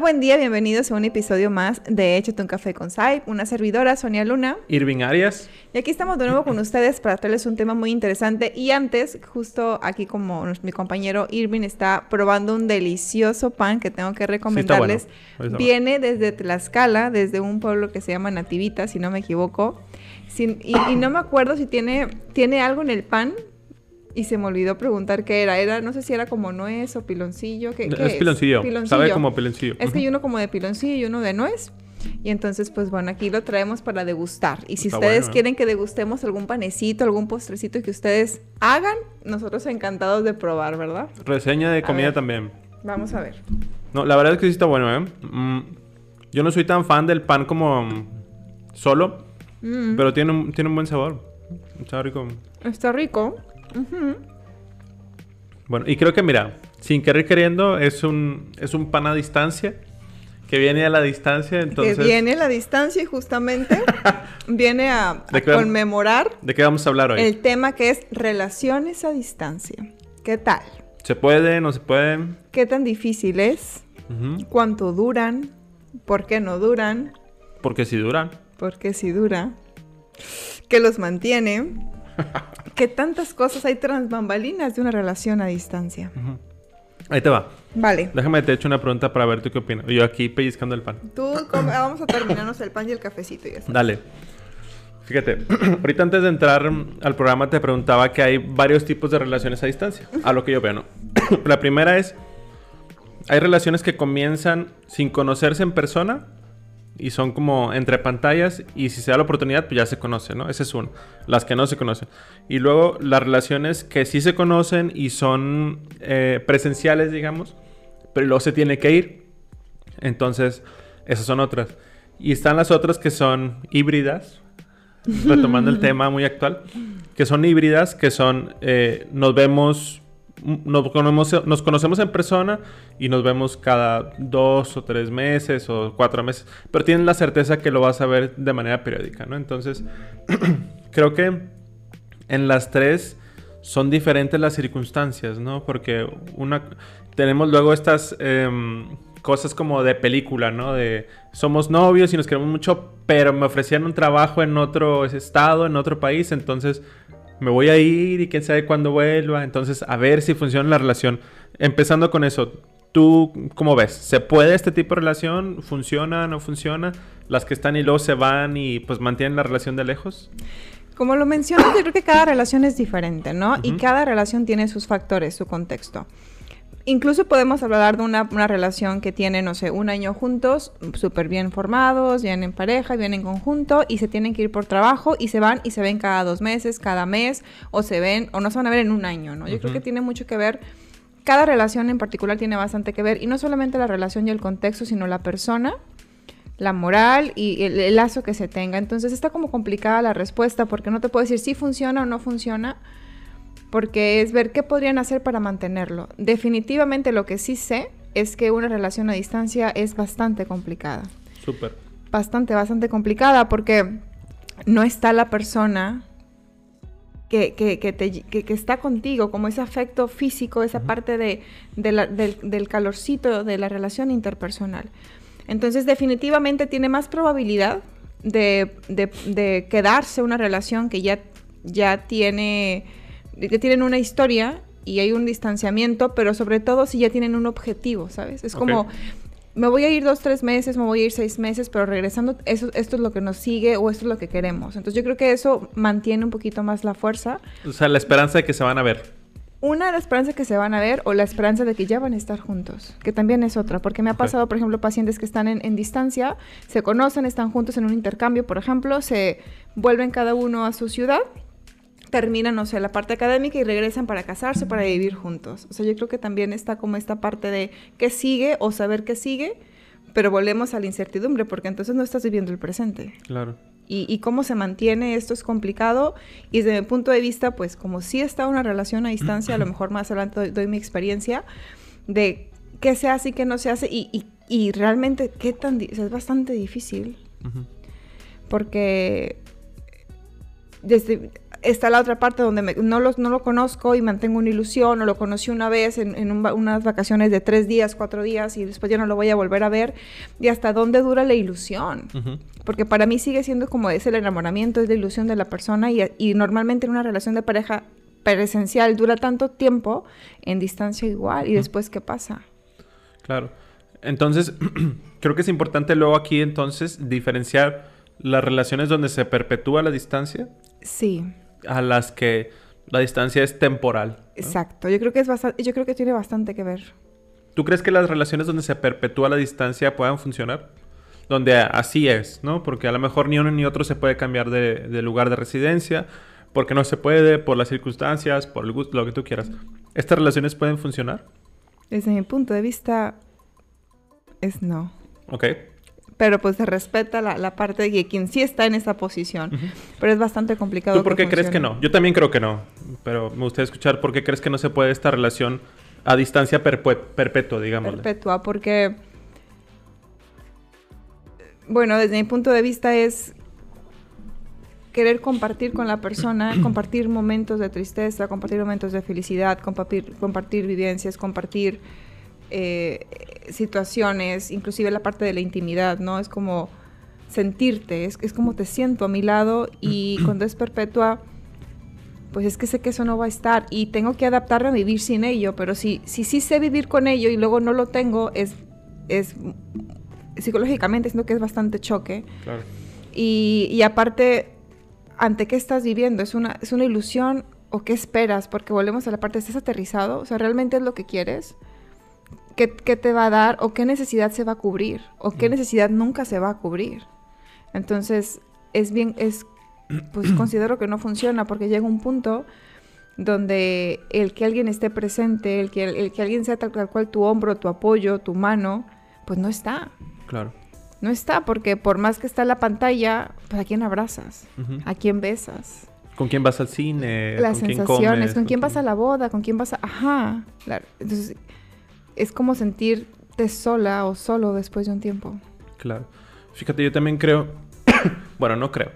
Buen día, bienvenidos a un episodio más de Échate un café con Sai, una servidora, Sonia Luna. Irving Arias. Y aquí estamos de nuevo con ustedes para traerles un tema muy interesante. Y antes, justo aquí como mi compañero Irving está probando un delicioso pan que tengo que recomendarles. Viene desde Tlaxcala, desde un pueblo que se llama Nativita, si no me equivoco. y, no me acuerdo si tiene, tiene algo en el pan y se me olvidó preguntar qué era. Era, no sé si era como nuez o piloncillo. ¿Qué, es, Piloncillo. Sabe como piloncillo. Es que hay uno como de piloncillo y uno de nuez. Y entonces, pues bueno, aquí lo traemos para degustar. Y si ustedes ¿eh? quieren que degustemos algún panecito, algún postrecito que ustedes hagan, nosotros encantados de probar, ¿verdad? Reseña de comida también. Vamos a ver. No, la verdad es que sí está bueno, ¿eh? Mm, yo no soy tan fan del pan como solo, mm. pero tiene un, tiene un buen sabor. Está rico. Está rico. Bueno, y creo que mira, sin querer queriendo, es un, es un pan a distancia. Que viene a la distancia, entonces... Que viene a la distancia y justamente viene a, conmemorar... ¿De qué vamos a hablar hoy? El tema que es relaciones a distancia. ¿Qué tal? ¿Se puede? ¿No se puede? ¿Qué tan difícil es? ¿Cuánto duran? ¿Por qué no duran? Porque si duran. Porque si dura. ¿Qué los mantiene? que tantas cosas hay tras bambalinas de una relación a distancia. Ahí te va. Vale. Déjame te echo una pregunta para ver tú qué opinas. Yo aquí pellizcando el pan. Tú, vamos a terminarnos el pan y el cafecito y eso. Dale. Fíjate, ahorita antes de entrar al programa te preguntaba que hay varios tipos de relaciones a distancia, a lo que yo veo, ¿no? La primera es, hay relaciones que comienzan sin conocerse en persona y son como entre pantallas y si se da la oportunidad, pues ya se conocen, ¿no? Ese es uno. Las que no se conocen. Y luego las relaciones que sí se conocen y son eh, presenciales, digamos, pero luego se tiene que ir. Entonces, esas son otras. Y están las otras que son híbridas, retomando el tema muy actual, que son híbridas, que son, eh, nos vemos nos conocemos, nos conocemos en persona y nos vemos cada dos o tres meses o cuatro meses, pero tienen la certeza que lo vas a ver de manera periódica, ¿no? Entonces, creo que en las tres son diferentes las circunstancias, ¿no? Porque una, tenemos luego estas em, cosas como de película, ¿no? De somos novios y nos queremos mucho, pero me ofrecían un trabajo en otro estado, en otro país, entonces me voy a ir y quién sabe cuándo vuelva. Entonces, a ver si funciona la relación. Empezando con eso, ¿tú cómo ves? ¿Se puede este tipo de relación? ¿Funciona? ¿No funciona? Las que están y luego se van y pues mantienen la relación de lejos. Como lo mencionas, yo creo que cada relación es diferente, ¿no? Y cada relación tiene sus factores, su contexto. Incluso podemos hablar de una, relación que tiene, no sé, un año juntos, súper bien formados, vienen en pareja, vienen en conjunto y se tienen que ir por trabajo y se van y se ven cada dos meses, cada mes, o se ven, o no se van a ver en un año, ¿no? Yo creo que tiene mucho que ver, cada relación en particular tiene bastante que ver, y no solamente la relación y el contexto, sino la persona, la moral y el, el lazo que se tenga. Entonces está como complicada la respuesta porque no te puedo decir si funciona o no funciona porque es ver qué podrían hacer para mantenerlo. Definitivamente lo que sí sé es que una relación a distancia es bastante complicada. Súper. Bastante, bastante complicada porque no está la persona que, que, que, te, que, está contigo, como ese afecto físico, esa parte de, del, del, calorcito de la relación interpersonal. Entonces definitivamente tiene más probabilidad de, de, de quedarse una relación que ya, ya tiene que tienen una historia y hay un distanciamiento, pero sobre todo si ya tienen un objetivo, ¿sabes? Es como, me voy a ir dos, tres meses, me voy a ir seis meses, pero regresando, eso, esto es lo que nos sigue o esto es lo que queremos. Entonces yo creo que eso mantiene un poquito más la fuerza. O sea, la esperanza de que se van a ver. Una, de la esperanza de que se van a ver o la esperanza de que ya van a estar juntos, que también es otra, porque me ha pasado, por ejemplo, pacientes que están en, en, distancia, se conocen, están juntos en un intercambio, por ejemplo, se vuelven cada uno a su ciudad terminan, no sé, la parte académica y regresan para casarse, para vivir juntos. O sea, yo creo que también está como esta parte de qué sigue o saber qué sigue, pero volvemos a la incertidumbre, porque entonces no estás viviendo el presente. Claro. Y, cómo se mantiene esto es complicado. Y desde mi punto de vista, pues como sí está una relación a distancia, a lo mejor más adelante doy, mi experiencia de qué se hace y qué no se hace. Y, y, realmente, qué tan... es bastante difícil. Porque desde está la otra parte donde no, lo, no lo conozco y mantengo una ilusión, o lo conocí una vez en, unas vacaciones de tres días, cuatro días, y después ya no lo voy a volver a ver, y hasta dónde dura la ilusión. Porque para mí sigue siendo como es el enamoramiento, es la ilusión de la persona, y, y normalmente en una relación de pareja presencial dura tanto tiempo, en distancia igual, y después, ¿qué pasa? Claro. Entonces, creo que es importante luego aquí entonces diferenciar las relaciones donde se perpetúa la distancia. Sí a las que la distancia es temporal. Exacto, yo creo que es bastante, yo creo que tiene bastante que ver. ¿Tú crees que las relaciones donde se perpetúa la distancia puedan funcionar? Donde así es, ¿no? Porque a lo mejor ni uno ni otro se puede cambiar de, lugar de residencia, porque no se puede, por las circunstancias, por el gusto, lo que tú quieras. ¿Estas relaciones pueden funcionar? Desde mi punto de vista, es no. Ok pero pues se respeta la, parte de quien sí está en esa posición. Pero es bastante complicado. ¿Tú por qué crees que no? Yo también creo que no, pero me gustaría escuchar por qué crees que no se puede esta relación a distancia perpetua, digamos. Perpetua, porque, bueno, desde mi punto de vista es querer compartir con la persona, compartir momentos de tristeza, compartir momentos de felicidad, compartir, compartir vivencias, compartir eh, situaciones, inclusive la parte de la intimidad, ¿no? Es como sentirte, es, es como te siento a mi lado y cuando es perpetua, pues es que sé que eso no va a estar y tengo que adaptarme a vivir sin ello, pero si, si sí sé vivir con ello y luego no lo tengo, es, es psicológicamente siento que es bastante choque. Y, y, aparte, ¿ante qué estás viviendo? ¿Es una, ¿Es una ilusión o qué esperas? Porque volvemos a la parte, ¿estás aterrizado? O sea, ¿realmente es lo que quieres? Qué, te va a dar o qué necesidad se va a cubrir o qué necesidad nunca se va a cubrir. Entonces, es bien, es, pues considero que no funciona porque llega un punto donde el que alguien esté presente, el que, el, que alguien sea tal, cual tu hombro, tu apoyo, tu mano, pues no está. Claro. No está, porque por más que está la pantalla, pues a quién abrazas, a quién besas. ¿Con quién vas al cine? Las sensaciones, ¿con, quién vas a la boda? ¿Con quién vas a...? Ajá. Claro. Entonces, es como sentirte sola o solo después de un tiempo. Claro. Fíjate, yo también creo, bueno, no creo,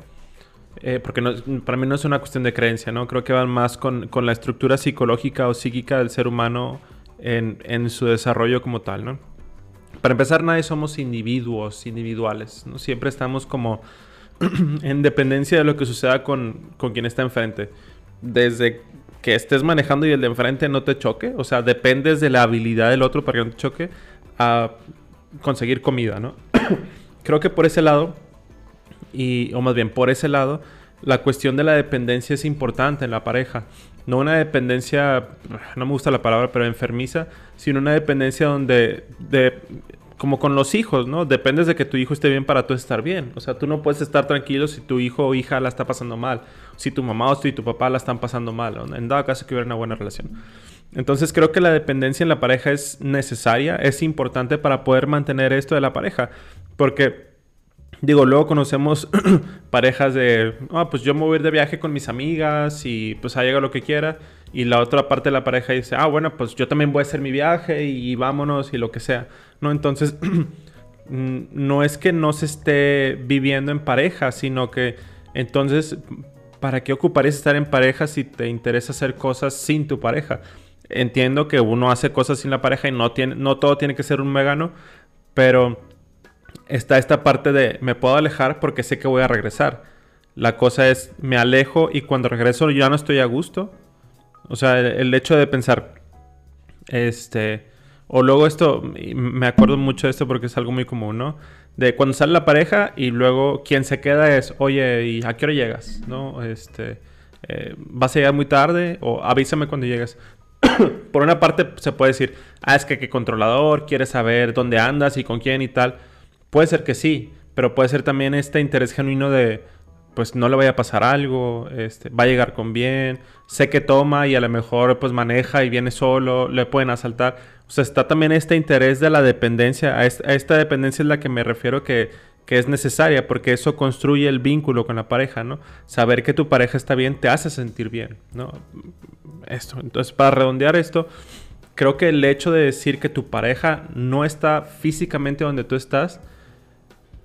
eh, porque para mí no es una cuestión de creencia, ¿no? Creo que van más con, la estructura psicológica o psíquica del ser humano en, su desarrollo como tal, ¿no? Para empezar, nadie somos individuos individuales, ¿no? Siempre estamos como en dependencia de lo que suceda con, con quien está enfrente. Desde que estés manejando y el de enfrente no te choque. O sea, dependes de la habilidad del otro para que no te choque a conseguir comida, ¿no? Creo que por ese lado, y, o más bien por ese lado, la cuestión de la dependencia es importante en la pareja. No una dependencia, no me gusta la palabra, pero enfermiza, sino una dependencia donde de, como con los hijos, ¿no? Dependes de que tu hijo esté bien para tú estar bien. O sea, tú no puedes estar tranquilo si tu hijo o hija la está pasando mal. Si tu mamá o tu papá la están pasando mal. En dado caso que hubiera una buena relación. Entonces creo que la dependencia en la pareja es necesaria, es importante para poder mantener esto de la pareja. Porque, digo, luego conocemos parejas de, ah, pues yo me voy a ir de viaje con mis amigas y pues haga lo que quiera. Y la otra parte de la pareja dice, ah, bueno, pues yo también voy a hacer mi viaje y vámonos y lo que sea. ¿no? Entonces, no es que no se esté viviendo en pareja, sino que entonces, ¿para qué ocuparías estar en pareja si te interesa hacer cosas sin tu pareja? Entiendo que uno hace cosas sin la pareja y no, tiene, no todo tiene que ser un megano, pero está esta parte de me puedo alejar porque sé que voy a regresar. La cosa es, me alejo y cuando regreso ya no estoy a gusto. O sea, el hecho de pensar, este, o luego esto, me acuerdo mucho de esto porque es algo muy común, ¿no? De cuando sale la pareja y luego quien se queda es, oye, ¿y a qué hora llegas? ¿No? Este, eh, ¿vas a llegar muy tarde? O avísame cuando llegues. Por una parte se puede decir, ah, es que qué controlador, quiere saber dónde andas y con quién y tal. Puede ser que sí, pero puede ser también este interés genuino de, pues no le vaya a pasar algo, este, va a llegar con bien, sé que toma y a lo mejor pues maneja y viene solo, le pueden asaltar. O sea, está también este interés de la dependencia. A esta, dependencia es la que me refiero que, que, es necesaria, porque eso construye el vínculo con la pareja, ¿no? Saber que tu pareja está bien te hace sentir bien, ¿no? Esto. Entonces, para redondear esto, creo que el hecho de decir que tu pareja no está físicamente donde tú estás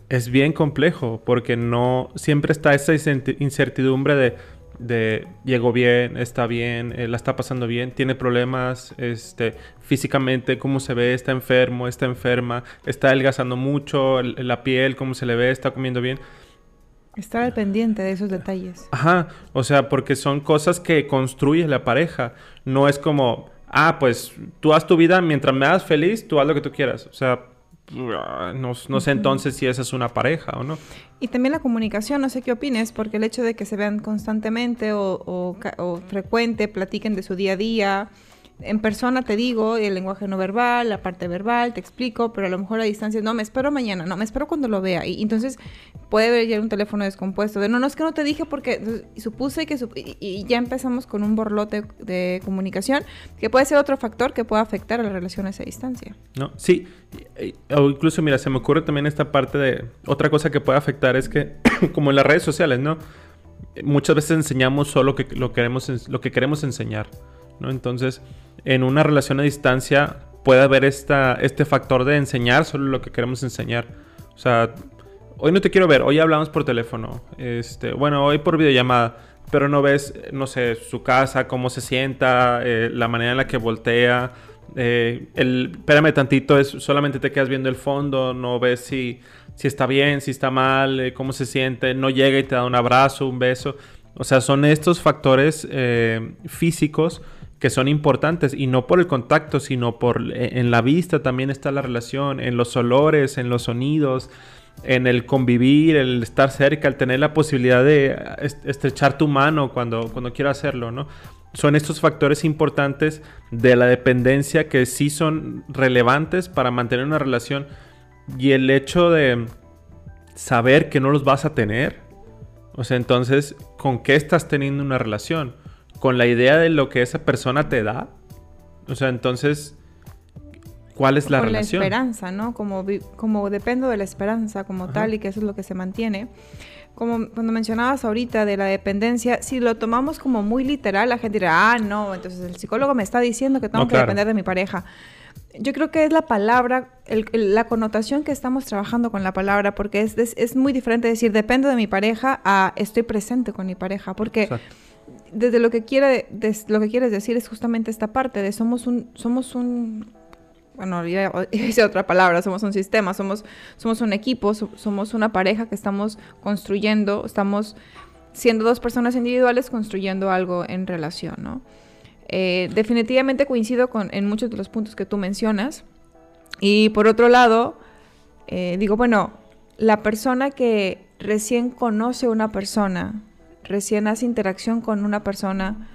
es bien complejo, porque no siempre está esa incertidumbre de de llegó bien, está bien, eh, la está pasando bien, tiene problemas este, físicamente, cómo se ve, está enfermo, está enferma, está adelgazando mucho, la piel, cómo se le ve, está comiendo bien. Estar al pendiente de esos detalles. Ajá, o sea, porque son cosas que construye la pareja. No es como, ah, pues tú haz tu vida mientras me hagas feliz, tú haz lo que tú quieras. O sea, no, sé entonces si esa es una pareja o no. Y también la comunicación, no sé qué opines, porque el hecho de que se vean constantemente o, o frecuente, platiquen de su día a día, en persona te digo el lenguaje no verbal, la parte verbal, te explico, pero a lo mejor a distancia, no, me espero mañana, no, me espero cuando lo vea. Y, entonces puede haber ya un teléfono descompuesto de, no, no, es que no te dije porque supuse que, y, ya empezamos con un borlote de comunicación, que puede ser otro factor que pueda afectar a las relaciones a distancia. No, sí, o incluso, mira, se me ocurre también esta parte de, otra cosa que puede afectar es que, como en las redes sociales, ¿no? Muchas veces enseñamos solo que, lo, queremos, lo que queremos enseñar, ¿no? Entonces en una relación a distancia puede haber esta, este factor de enseñar solo lo que queremos enseñar. O sea, hoy no te quiero ver, hoy hablamos por teléfono, este, bueno, hoy por videollamada, pero no ves, no sé, su casa, cómo se sienta, eh, la manera en la que voltea. Eh, espérame tantito, es, solamente te quedas viendo el fondo, no ves si, si está bien, si está mal, eh, cómo se siente, no llega y te da un abrazo, un beso. O sea, son estos factores físicos que son importantes y no por el contacto, sino por e, en la vista también está la relación, en los olores, en los sonidos, en el convivir, el estar cerca, el tener la posibilidad de estrechar tu mano cuando, cuando quiero hacerlo, ¿no? Son estos factores importantes de la dependencia que sí son relevantes para mantener una relación y el hecho de saber que no los vas a tener, o sea, entonces, ¿con qué estás teniendo una relación? Con la idea de lo que esa persona te da. O sea, entonces, ¿cuál es la relación? La esperanza, ¿no? Como, como dependo de la esperanza como tal y que eso es lo que se mantiene. Como cuando mencionabas ahorita de la dependencia, si lo tomamos como muy literal, la gente dirá, ah, no, entonces el psicólogo me está diciendo que tengo que depender de mi pareja. Yo creo que es la palabra, la connotación que estamos trabajando con la palabra, porque es, es, muy diferente decir dependo de mi pareja a estoy presente con mi pareja, porque desde lo que quiere lo que quieres decir es justamente esta parte de somos un somos un bueno, ya hice otra palabra, somos un sistema, somos, somos un equipo, somos una pareja que estamos construyendo, estamos siendo dos personas individuales construyendo algo en relación, ¿no? Eh, definitivamente coincido con, en muchos de los puntos que tú mencionas. Y por otro lado, eh, digo, bueno, la persona que recién conoce a una persona recién hace interacción con una persona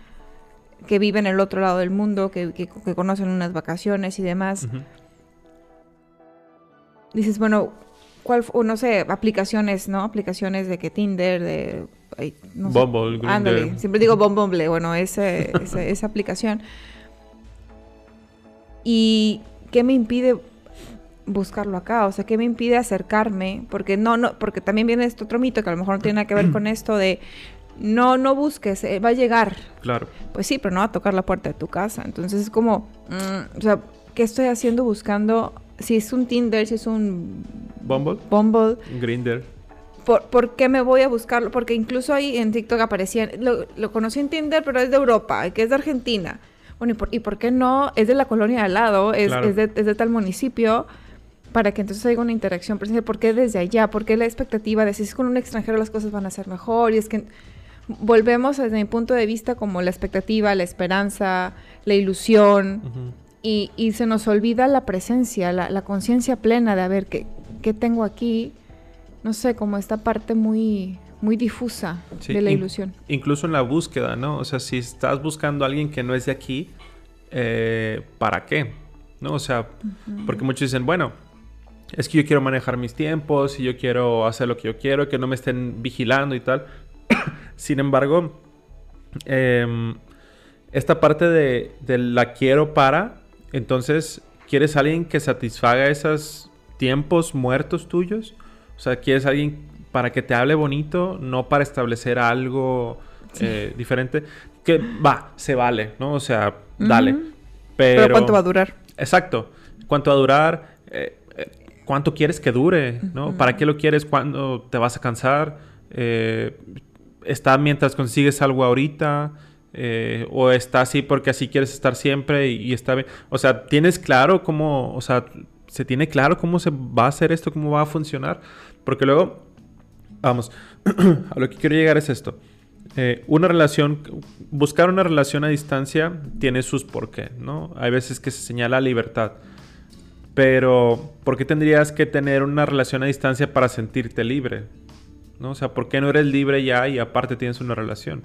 que vive en el otro lado del mundo, que, que, conocen unas vacaciones y demás. Dices, bueno, ¿cuál, no sé, aplicaciones, ¿no? Aplicaciones de que Tinder, de... no Bumble, Ándale, siempre digo Bumble, bueno, ese, esa aplicación. ¿Y qué me impide buscarlo acá? O sea, ¿qué me impide acercarme? Porque no, no, porque también viene este otro mito que a lo mejor no tiene nada que ver con esto de no, no busques, eh, va a llegar. Claro. Pues sí, pero no va a tocar la puerta de tu casa. Entonces es como, mm, o sea, ¿qué estoy haciendo buscando? Si es un Tinder, si es un... Bumble. Bumble. Grinder. ¿Por, ¿Por, qué me voy a buscarlo? Porque incluso ahí en TikTok aparecían, lo, conocí en Tinder, pero es de Europa, que es de Argentina. Bueno, ¿y por, ¿y por qué no? Es de la colonia de al lado, es, es, de, es de tal municipio para que entonces haya una interacción presencial. ¿Por qué desde allá? ¿Por qué la expectativa de si es con un extranjero las cosas van a ser mejor? Y es que volvemos desde mi punto de vista como la expectativa, la esperanza, la ilusión, y, se nos olvida la presencia, la, conciencia plena de a ver qué, qué, tengo aquí, no sé, como esta parte muy, muy difusa de la ilusión. incluso en la búsqueda, ¿no? O sea, si estás buscando a alguien que no es de aquí, eh, ¿para qué? ¿No? O sea, porque muchos dicen, bueno, es que yo quiero manejar mis tiempos y yo quiero hacer lo que yo quiero, que no me estén vigilando y tal. Sin embargo, em, esta parte de, la quiero para, entonces, ¿quieres alguien que satisfaga esos tiempos muertos tuyos? O sea, ¿quieres alguien para que te hable bonito, no para establecer algo eh, diferente? Que va, se vale, ¿no? O sea, dale. Pero, ¿cuánto va a durar? Exacto. ¿Cuánto va a durar? Eh, eh, ¿Cuánto quieres que dure? ¿no? ¿Para qué lo quieres? ¿Cuándo te vas a cansar? Está mientras consigues algo ahorita, eh, o está así porque así quieres estar siempre y, está bien. O sea, tienes claro cómo, o sea, se tiene claro cómo se va a hacer esto, cómo va a funcionar, porque luego, vamos, a lo que quiero llegar es esto. Eh, una relación, buscar una relación a distancia tiene sus por qué, ¿no? Hay veces que se señala libertad. Pero, ¿por qué tendrías que tener una relación a distancia para sentirte libre? ¿No? O sea, ¿por qué no eres libre ya y aparte tienes una relación?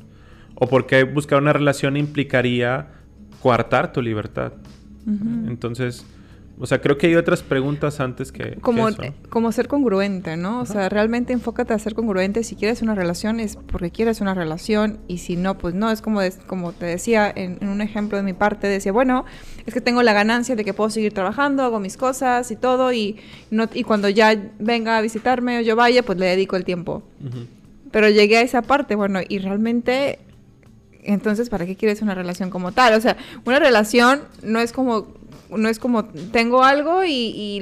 ¿O por qué buscar una relación implicaría coartar tu libertad? Entonces, o sea, creo que hay otras preguntas antes que. Como, como ser congruente, ¿no? O sea, realmente enfócate a ser congruente. Si quieres una relación es porque quieres una relación y si no, pues no. Es como, como te decía en, un ejemplo de mi parte, decía, bueno, es que tengo la ganancia de que puedo seguir trabajando, hago mis cosas y todo y, no, y cuando ya venga a visitarme o yo vaya, pues le dedico el tiempo. Pero llegué a esa parte, bueno, y realmente entonces, ¿para qué quieres una relación como tal? O sea, una relación no es como no es como tengo algo y,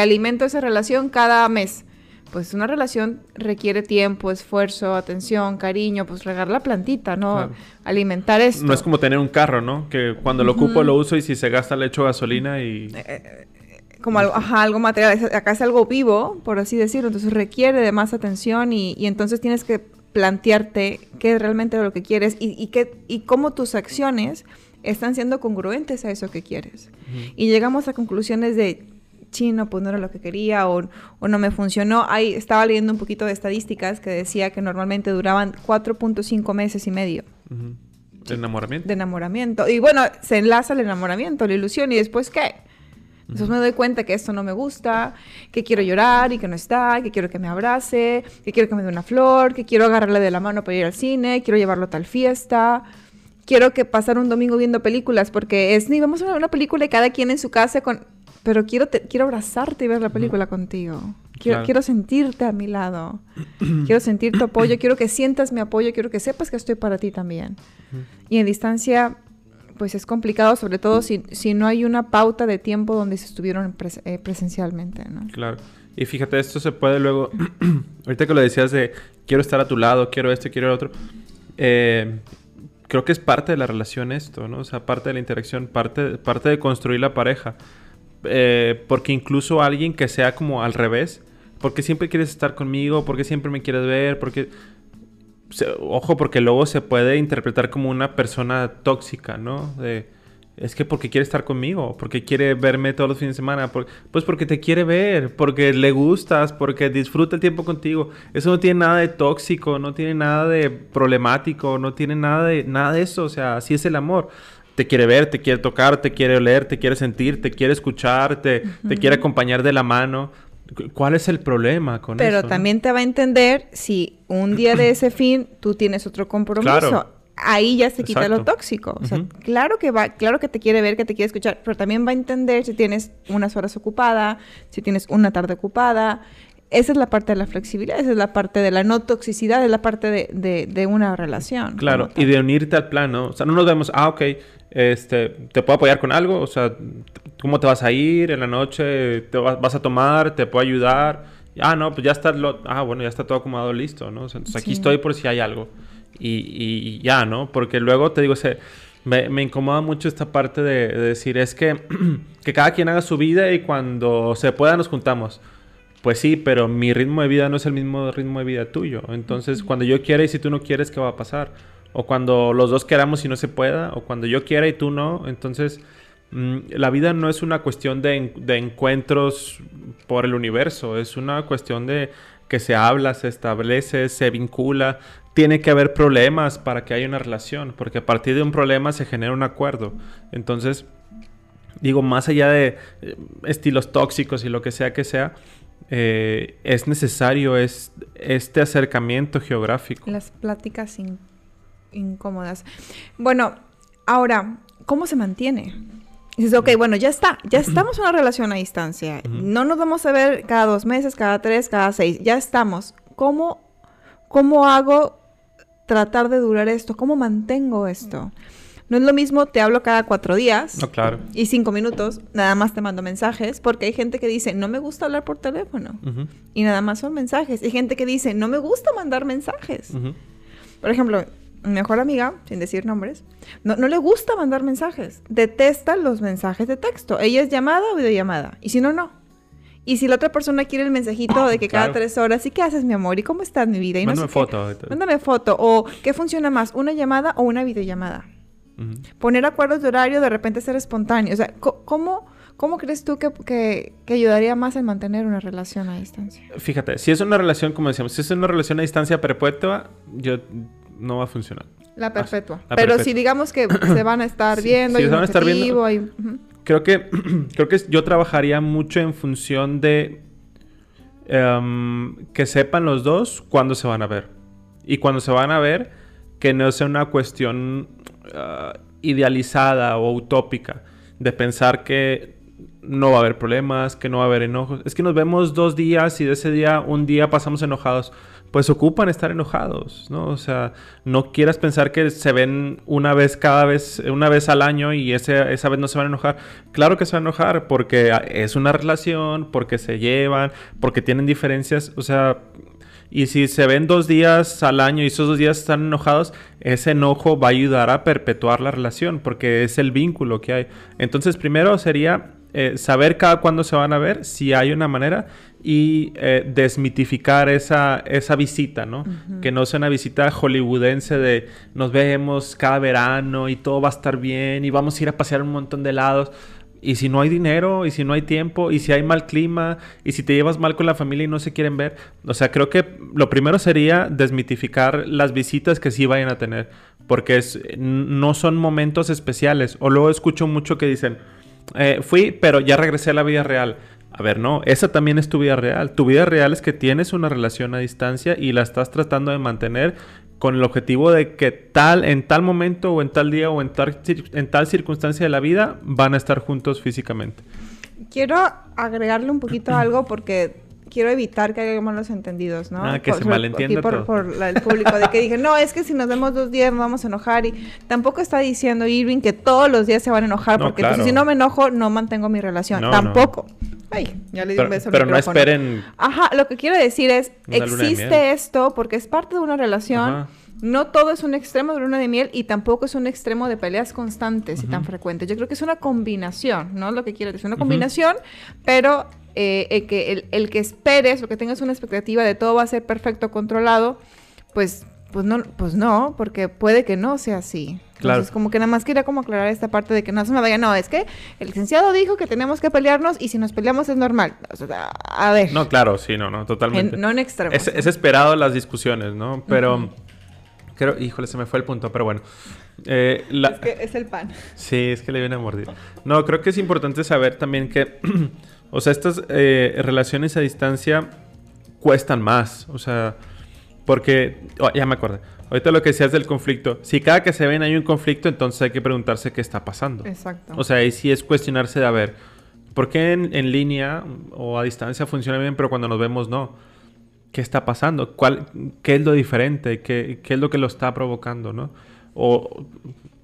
alimento esa relación cada mes. Pues una relación requiere tiempo, esfuerzo, atención, cariño, pues regar la plantita, ¿no? Alimentar esto. No es como tener un carro, ¿no? Que cuando lo ocupo lo uso y si se gasta le echo gasolina y... Eh, eh, como algo, ajá, algo material. Acá es algo vivo, por así decirlo. Entonces requiere de más atención y, y entonces tienes que plantearte qué es realmente lo que quieres y, y, qué, y cómo tus acciones están siendo congruentes a eso que quieres. Y llegamos a conclusiones de, chino, pues no era lo que quería o, no me funcionó. Ahí estaba leyendo un poquito de estadísticas que decía que normalmente duraban 4.5 meses y medio. ¿De enamoramiento? De enamoramiento. Y bueno, se enlaza el enamoramiento, la ilusión y después qué. Entonces me doy cuenta que esto no me gusta, que quiero llorar y que no está, que quiero que me abrace, que quiero que me dé una flor, que quiero agarrarle de la mano para ir al cine, quiero llevarlo a tal fiesta quiero que pasar un domingo viendo películas porque es ni vamos a ver una película y cada quien en su casa con pero quiero quiero abrazarte y ver la película contigo. Quiero, quiero sentirte a mi lado. quiero sentir tu apoyo, quiero que sientas mi apoyo, quiero que sepas que estoy para ti también. Y en distancia pues es complicado, sobre todo si, si no hay una pauta de tiempo donde se estuvieron eh, presencialmente, ¿no? Claro. Y fíjate, esto se puede luego, ahorita que lo decías de quiero estar a tu lado, quiero esto, quiero el otro, eh, creo que es parte de la relación esto, ¿no? O sea, parte de la interacción, parte, parte de construir la pareja. Eh, porque incluso alguien que sea como al revés, porque siempre quieres estar conmigo, porque siempre me quieres ver, porque... ojo, porque luego se puede interpretar como una persona tóxica, ¿no? Es que porque quiere estar conmigo, porque quiere verme todos los fines de semana, pues porque te quiere ver, porque le gustas, porque disfruta el tiempo contigo. Eso no tiene nada de tóxico, no tiene nada de problemático, no tiene nada de nada de eso, o sea, así es el amor. Te quiere ver, te quiere tocar, te quiere oler, te quiere sentir, te quiere escuchar, te, quiere acompañar de la mano. ¿Cuál es el problema con eso? Pero también te va a entender si un día de ese fin tú tienes otro compromiso. Claro ahí ya se quita lo tóxico. O sea, claro que va, claro que te quiere ver, que te quiere escuchar, pero también va a entender si tienes unas horas ocupada, si tienes una tarde ocupada. Esa es la parte de la flexibilidad, esa es la parte de la no toxicidad, es la parte de, de, una relación. Claro, y de unirte al plano. O sea, no nos vemos, ah, ok, este, ¿te puedo apoyar con algo? O sea, ¿cómo te vas a ir en la noche? ¿Te vas, a tomar? ¿Te puedo ayudar? Ah, no, pues ya está, lo, ah, bueno, ya está todo acomodado, listo, ¿no? entonces aquí estoy por si hay algo y, ya, ¿no? Porque luego te digo, se, me, me, incomoda mucho esta parte de, decir, es que, que cada quien haga su vida y cuando se pueda nos juntamos. Pues sí, pero mi ritmo de vida no es el mismo ritmo de vida tuyo. Entonces, cuando yo quiera y si tú no quieres, ¿qué va a pasar? O cuando los dos queramos y no se pueda, o cuando yo quiera y tú no. Entonces, mm, la vida no es una cuestión de, de encuentros por el universo, es una cuestión de que se habla, se establece, se vincula, tiene que haber problemas para que haya una relación, porque a partir de un problema se genera un acuerdo. Entonces, digo, más allá de eh, estilos tóxicos y lo que sea que sea, eh, es necesario es, este acercamiento geográfico. Las pláticas incómodas. Bueno, ahora, ¿cómo se mantiene? Dices, ok, bueno, ya está, ya estamos en una relación a distancia. No nos vamos a ver cada dos meses, cada tres, cada seis. Ya estamos. ¿Cómo, cómo hago tratar de durar esto? ¿Cómo mantengo esto? No es lo mismo, te hablo cada cuatro días claro. y cinco minutos, nada más te mando mensajes, porque hay gente que dice, no me gusta hablar por teléfono y nada más son mensajes. Hay gente que dice, no me gusta mandar mensajes. Por ejemplo, mi mejor amiga, sin decir nombres, no, no le gusta mandar mensajes. Detesta los mensajes de texto. Ella es llamada o videollamada. Y si no, no. Y si la otra persona quiere el mensajito de que cada Claro. tres horas, ¿y qué haces, mi amor? ¿Y cómo estás, mi vida? Y no Mándame sé qué. foto. todo. Mándame foto. O, ¿qué funciona más? ¿Una llamada o una videollamada? Ujú. Poner acuerdos de horario, de repente ser espontáneo. O sea, ¿cómo, cómo crees tú que, que- que ayudaría más en mantener una relación a distancia? Fíjate, si es una relación, como decíamos, si es una relación a distancia perpetua, yo no va a funcionar. La perpetua. Ah, la Pero perpetua. si digamos que se van a estar viendo, sí, hay se un van a estar viendo. hay- ujú. Creo que, creo que yo trabajaría mucho en función de em, que sepan los dos cuándo se van a ver. Y cuando se van a ver, que no sea una cuestión ah, idealizada o utópica de pensar que no va a haber problemas, que no va a haber enojos. Es que nos vemos dos días y de ese día, un día pasamos enojados. Pues ocupan estar enojados, ¿no? O sea, no quieras pensar que se ven una vez cada vez, una vez al año y ese, esa vez no se van a enojar. Claro que se van a enojar porque es una relación, porque se llevan, porque tienen diferencias. O sea, y si se ven dos días al año y esos dos días están enojados, ese enojo va a ayudar a perpetuar la relación porque es el vínculo que hay. Entonces, primero sería eh, saber cada cuándo se van a ver, si hay una manera, y eh, desmitificar esa, esa visita, ¿no? Que no sea una visita hollywoodense de nos vemos cada verano y todo va a estar bien y vamos a ir a pasear un montón de lados. Y si no hay dinero, y si no hay tiempo, y si hay mal clima, y si te llevas mal con la familia y no se quieren ver. O sea, creo que lo primero sería desmitificar las visitas que sí vayan a tener. Porque es, no son momentos especiales. O luego escucho mucho que dicen, eh, fui, pero ya regresé a la vida real. A ver, no, esa también es tu vida real. Tu vida real es que tienes una relación a distancia y la estás tratando de mantener con el objetivo de que tal, en tal momento o en tal día o en tal, en tal circunstancia de la vida van a estar juntos físicamente. Quiero agregarle un poquito algo porque quiero evitar que haya malos entendidos, ¿no? Ah, que se malentienda por, todo. por la- el público, de que dije, no, es que si nos vemos dos días nos vamos a enojar y tampoco está diciendo Irving que todos los días se van a enojar No, porque claro. si no me enojo no mantengo mi relación, No, no. tampoco. Ay, ya le di Pero, un beso al pero no micrófono. esperen. Ajá, lo que quiero decir es, existe esto porque es parte de una relación. Ajá. No todo es un extremo de luna de miel y tampoco es un extremo de peleas constantes y tan frecuentes. Yo creo que es una combinación, ¿no? Lo que quiero decir, una combinación, pero eh, el, que, el, el que esperes o que tengas una expectativa de todo va a ser perfecto, controlado, pues, pues, no, pues no, porque puede que no sea así. Claro. Entonces, como que nada más quería como aclarar esta parte de que no se me vaya, no, es que el licenciado dijo que tenemos que pelearnos y si nos peleamos es normal. O sea, a ver, No, claro, sí, no, no, totalmente. en- no en extremos. Es, es esperado las discusiones, ¿no? Pero creo, híjole, se me fue el punto, pero bueno. Eh, la- Es que es el pan. Sí, es que le viene a mordir. No, creo que es importante saber también que, o sea, estas eh, relaciones a distancia cuestan más. O sea, porque, oh, ya me acordé. Ahorita lo que decías del conflicto. Si cada que se ven hay un conflicto, entonces hay que preguntarse qué está pasando. Exacto. O sea, ahí sí es cuestionarse de, a ver, ¿por qué en, en línea o a distancia funciona bien, pero cuando nos vemos no? ¿Qué está pasando? ¿Cuál, ¿Qué es lo diferente? ¿Qué, ¿Qué es lo que lo está provocando, no? O,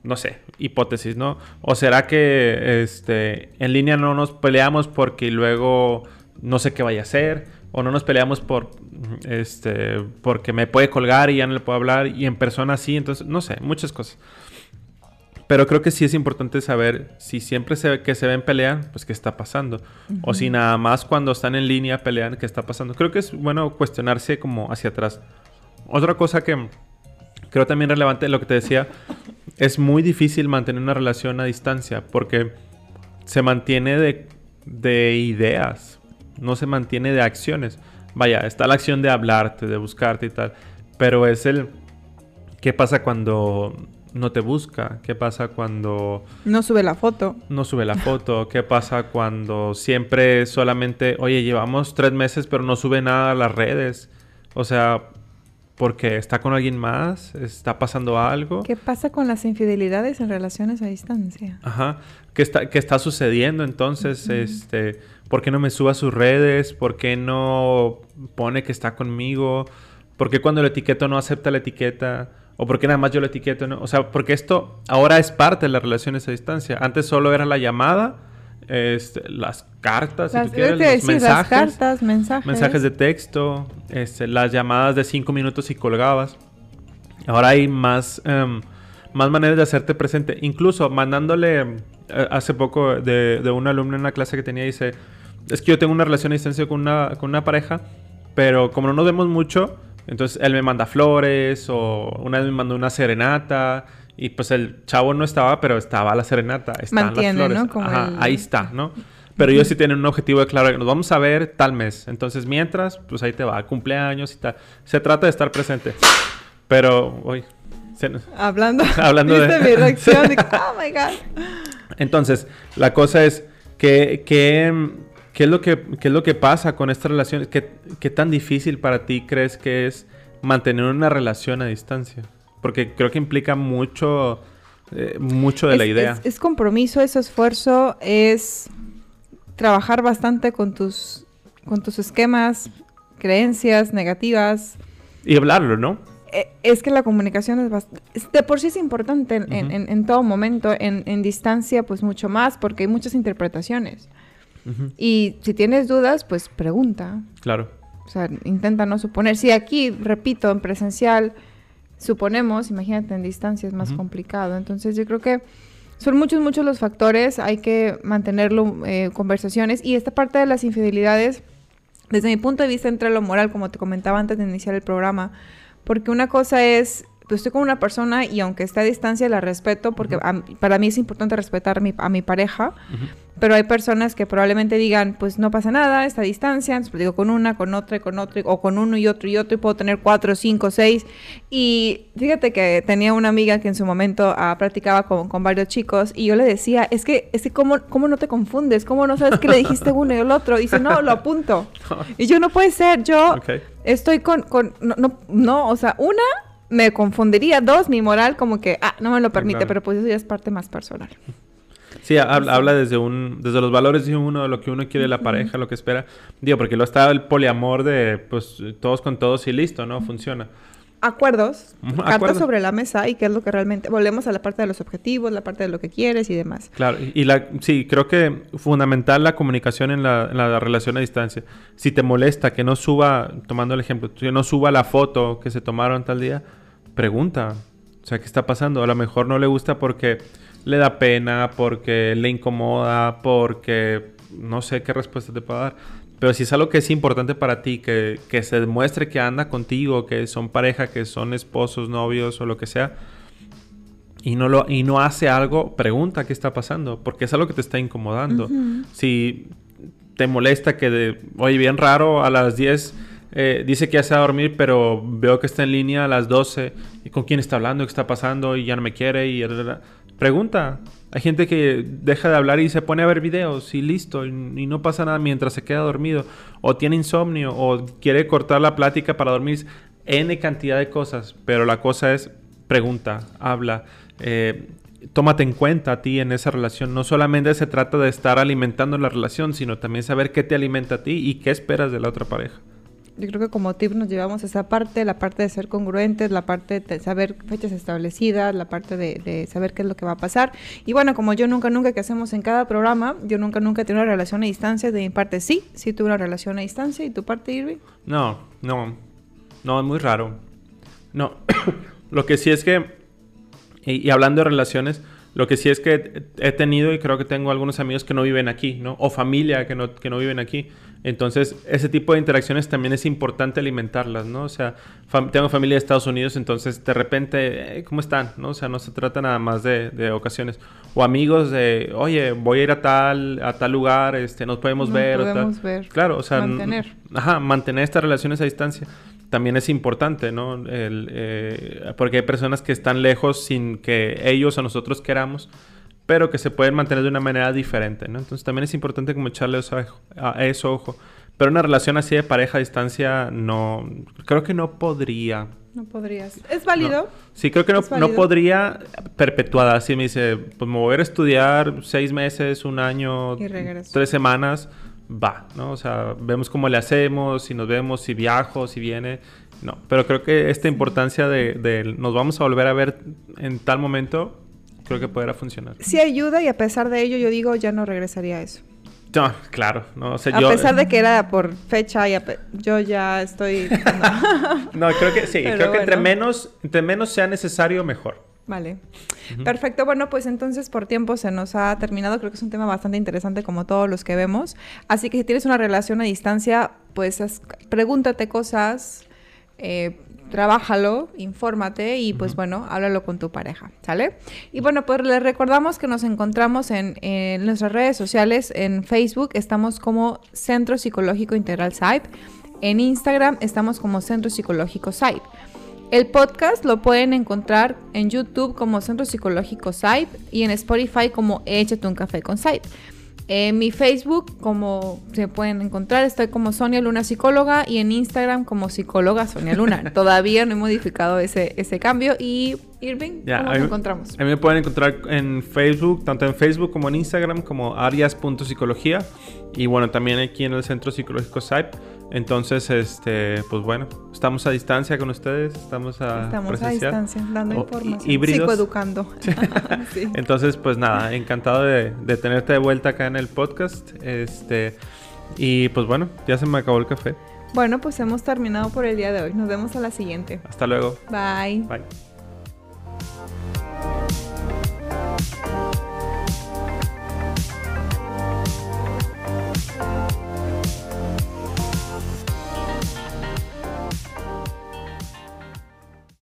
no sé, hipótesis, ¿no? ¿O será que este, en línea no nos peleamos porque luego no sé qué vaya a hacer? ¿O no nos peleamos por, este, porque me puede colgar y ya no le puedo hablar? Y en persona sí, entonces, no sé, muchas cosas. Pero creo que sí es importante saber si siempre se que se ven pelean, pues qué está pasando. O si nada más cuando están en línea pelean, qué está pasando. Creo que es bueno cuestionarse como hacia atrás. Otra cosa que creo también relevante, lo que te decía, es muy difícil mantener una relación a distancia porque se mantiene de, de ideas, no se mantiene de acciones. Vaya, está la acción de hablarte, de buscarte y tal, pero es el qué pasa cuando no te busca, qué pasa cuando No sube la foto. no sube la foto, qué pasa cuando siempre solamente, oye, llevamos tres meses pero no sube nada a las redes, o sea, porque está con alguien más, está pasando algo. ¿Qué pasa con las infidelidades en relaciones a distancia? Ajá. ¿Qué está, qué está sucediendo entonces? Este, ¿Por qué no me suba a sus redes? ¿Por qué no pone que está conmigo? ¿Por qué cuando lo etiqueto no acepta la etiqueta? ¿O por qué nada más yo lo etiqueto? No? O sea, porque esto ahora es parte de las relaciones a distancia. Antes solo era la llamada, este, las cartas, si tú quieres, decía, las mensajes. cartas, mensajes. Mensajes de texto, este, las llamadas de cinco minutos y colgabas. Ahora hay más, em, más maneras de hacerte presente. Incluso mandándole, eh, hace poco de, de un alumno en una clase que tenía, dice, es que yo tengo una relación a distancia con una, con una pareja, pero como no nos vemos mucho, entonces él me manda flores o una vez me mandó una serenata y pues el chavo no estaba, pero estaba la serenata, estaban Mantiene, las flores. ¿no? Como Ajá, el- ahí está, ¿no? Pero ellos sí tienen un objetivo de claro, nos vamos a ver tal mes. Entonces, mientras, pues ahí te va, cumpleaños y tal. Se trata de estar presente. Pero, nos- Hablando, Hablando de- ¿viste mi reacción? De, oh my God. Entonces, la cosa es que, que- ¿qué, es lo que, qué es lo que pasa con estas relaciones? ¿Qué, qué tan difícil para ti crees que es mantener una relación a distancia? Porque creo que implica mucho, eh, mucho de es, la idea. Es, es compromiso, es esfuerzo, es trabajar bastante con tus, con tus esquemas, creencias negativas. Y hablarlo, ¿no? Eh, Es que la comunicación es bast- es- de por sí es importante en, todo momento, en, en distancia pues mucho más, porque hay muchas interpretaciones. Y si tienes dudas, pues pregunta. Claro. O sea, intenta no suponer. Si aquí, repito, en presencial suponemos, imagínate en distancia es más complicado. Entonces yo creo que son muchos, muchos los factores. Hay que mantenerlo, eh, conversaciones. Y esta parte de las infidelidades, desde mi punto de vista, entra lo moral, como te comentaba antes de iniciar el programa. Porque una cosa es, pues estoy con una persona y aunque esté a distancia la respeto, porque a- para mí es importante respetar a mi, a mi pareja. Pero hay personas que probablemente digan, pues no pasa nada, esta distancia, entonces pues, digo con una, con otra, con otra, o con uno y otro y otro, y puedo tener cuatro, cinco, seis. Y fíjate que tenía una amiga que en su momento ah, practicaba con, con varios chicos, y yo le decía, es que, es que ¿cómo, ¿cómo no te confundes? ¿Cómo no sabes que le dijiste uno y el otro? Y dice, no, lo apunto. Y yo, no puede ser, yo Ok. estoy con, con no, no, no, o sea, una, me confundiría, dos, mi moral como que, ah, no me lo permite, claro. pero pues eso ya es parte más personal. Sí, habla, habla desde un desde los valores de uno, de lo que uno quiere de la pareja, lo que espera. Digo, porque lo está el poliamor de pues todos con todos y listo, ¿no? Funciona. acuerdos, Ujú, cartas sobre la mesa y qué es lo que realmente... Volvemos a la parte de los objetivos, la parte de lo que quieres y demás. Claro, y y la, sí, creo que fundamental la comunicación en la, en la relación a distancia. Si te molesta que no suba, tomando el ejemplo, que no suba la foto que se tomaron tal día, pregunta. O sea, ¿qué está pasando? A lo mejor no le gusta porque le da pena, porque le incomoda, porque no sé qué respuesta te puedo dar. Pero si es algo que es importante para ti, que, que se demuestre que anda contigo, que son pareja, que son esposos, novios o lo que sea, y no, lo, y no hace algo, pregunta qué está pasando, porque es algo que te está incomodando. Si te molesta que, de, oye, bien raro, a las 10 eh, dice que ya se va a dormir, pero veo que está en línea a las 12, y con quién está hablando, qué está pasando, y ya no me quiere, y... Pregunta. Hay gente que deja de hablar y se pone a ver videos y listo, y, no pasa nada mientras se queda dormido, o tiene insomnio, o quiere cortar la plática para dormir. N cantidad de cosas, pero la cosa es pregunta, habla, eh, tómate en cuenta a ti en esa relación. No solamente se trata de estar alimentando la relación, sino también saber qué te alimenta a ti y qué esperas de la otra pareja. Yo creo que como tip nos llevamos esa parte, la parte de ser congruentes, la parte de saber fechas establecidas, la parte de, saber qué es lo que va a pasar. Y bueno, como yo nunca, nunca que hacemos en cada programa, yo nunca, nunca he tenido una relación a distancia. De mi parte sí, sí tuve una relación a distancia. ¿Y tu parte, Irving? No, no, no, es muy raro. No, lo que sí es que, y, y hablando de relaciones, lo que sí es que he tenido y creo que tengo algunos amigos que no viven aquí, ¿no? O familia que no, que no viven aquí. Entonces, ese tipo de interacciones también es importante alimentarlas, ¿no? O sea, fam- tengo familia de Estados Unidos, entonces de repente, eh, ¿cómo están? ¿No? O sea, no se trata nada más de, de ocasiones. O amigos de, oye, voy a ir a tal, a tal lugar, este, nos podemos Nos ver. o tal. podemos ver. Claro, o sea, Mantener. Ajá, mantener estas relaciones a distancia también es importante, ¿no? El, eh, porque hay personas que están lejos sin que ellos o nosotros queramos, pero que se pueden mantener de una manera diferente, ¿no? Entonces también es importante como echarle eso, a eso ojo. Pero una relación así de pareja a distancia, no, creo que no podría. No podrías. ¿Es válido? No. Sí, creo que no, ¿Es no podría perpetuada. Así me dice, pues me voy a ir a estudiar seis meses, un año, tres semanas, va, ¿no? O sea, vemos cómo le hacemos, si nos vemos, si viajo, si viene. No, pero creo que esta importancia de, de nos vamos a volver a ver en tal momento, creo que podrá funcionar. Sí ayuda y a pesar de ello yo digo ya no regresaría a eso. No, claro, no, o sea, a yo... pesar de que era por fecha, y pe- yo ya estoy... No, creo que sí, Pero creo que entre menos, entre menos sea necesario, mejor. Vale. Perfecto. Bueno, pues entonces por tiempo se nos ha terminado. Creo que es un tema bastante interesante como todos los que vemos. Así que si tienes una relación a distancia, pues pregúntate cosas, eh, trabájalo, infórmate y pues bueno, háblalo con tu pareja, ¿sale? Y bueno, pues les recordamos que nos encontramos en, en nuestras redes sociales, en Facebook estamos como Centro Psicológico Integral SAIP, en Instagram estamos como Centro Psicológico SAIP. El podcast lo pueden encontrar en YouTube como Centro Psicológico SAIP y en Spotify como Échate un café con SAIP. En mi Facebook, como se pueden encontrar, estoy como Sonia Luna Psicóloga y en Instagram como Psicóloga Sonia Luna. Todavía no he modificado ese, ese cambio. Y Irving, Ya, ¿cómo nos encontramos? A mí me pueden encontrar en Facebook, tanto en Facebook como en Instagram, como arias.psicología. Y bueno, también aquí en el Centro Psicológico SAIP. Entonces, este, pues bueno, estamos a distancia con ustedes, estamos a Estamos distancia, dando oh, o, información, híbridos. psicoeducando. sí. Entonces, pues nada, encantado de, de, tenerte de vuelta acá en el podcast. Este, y pues bueno, ya se me acabó el café. Bueno, pues hemos terminado por el día de hoy. Nos vemos a la siguiente. Hasta luego. Bye. Bye.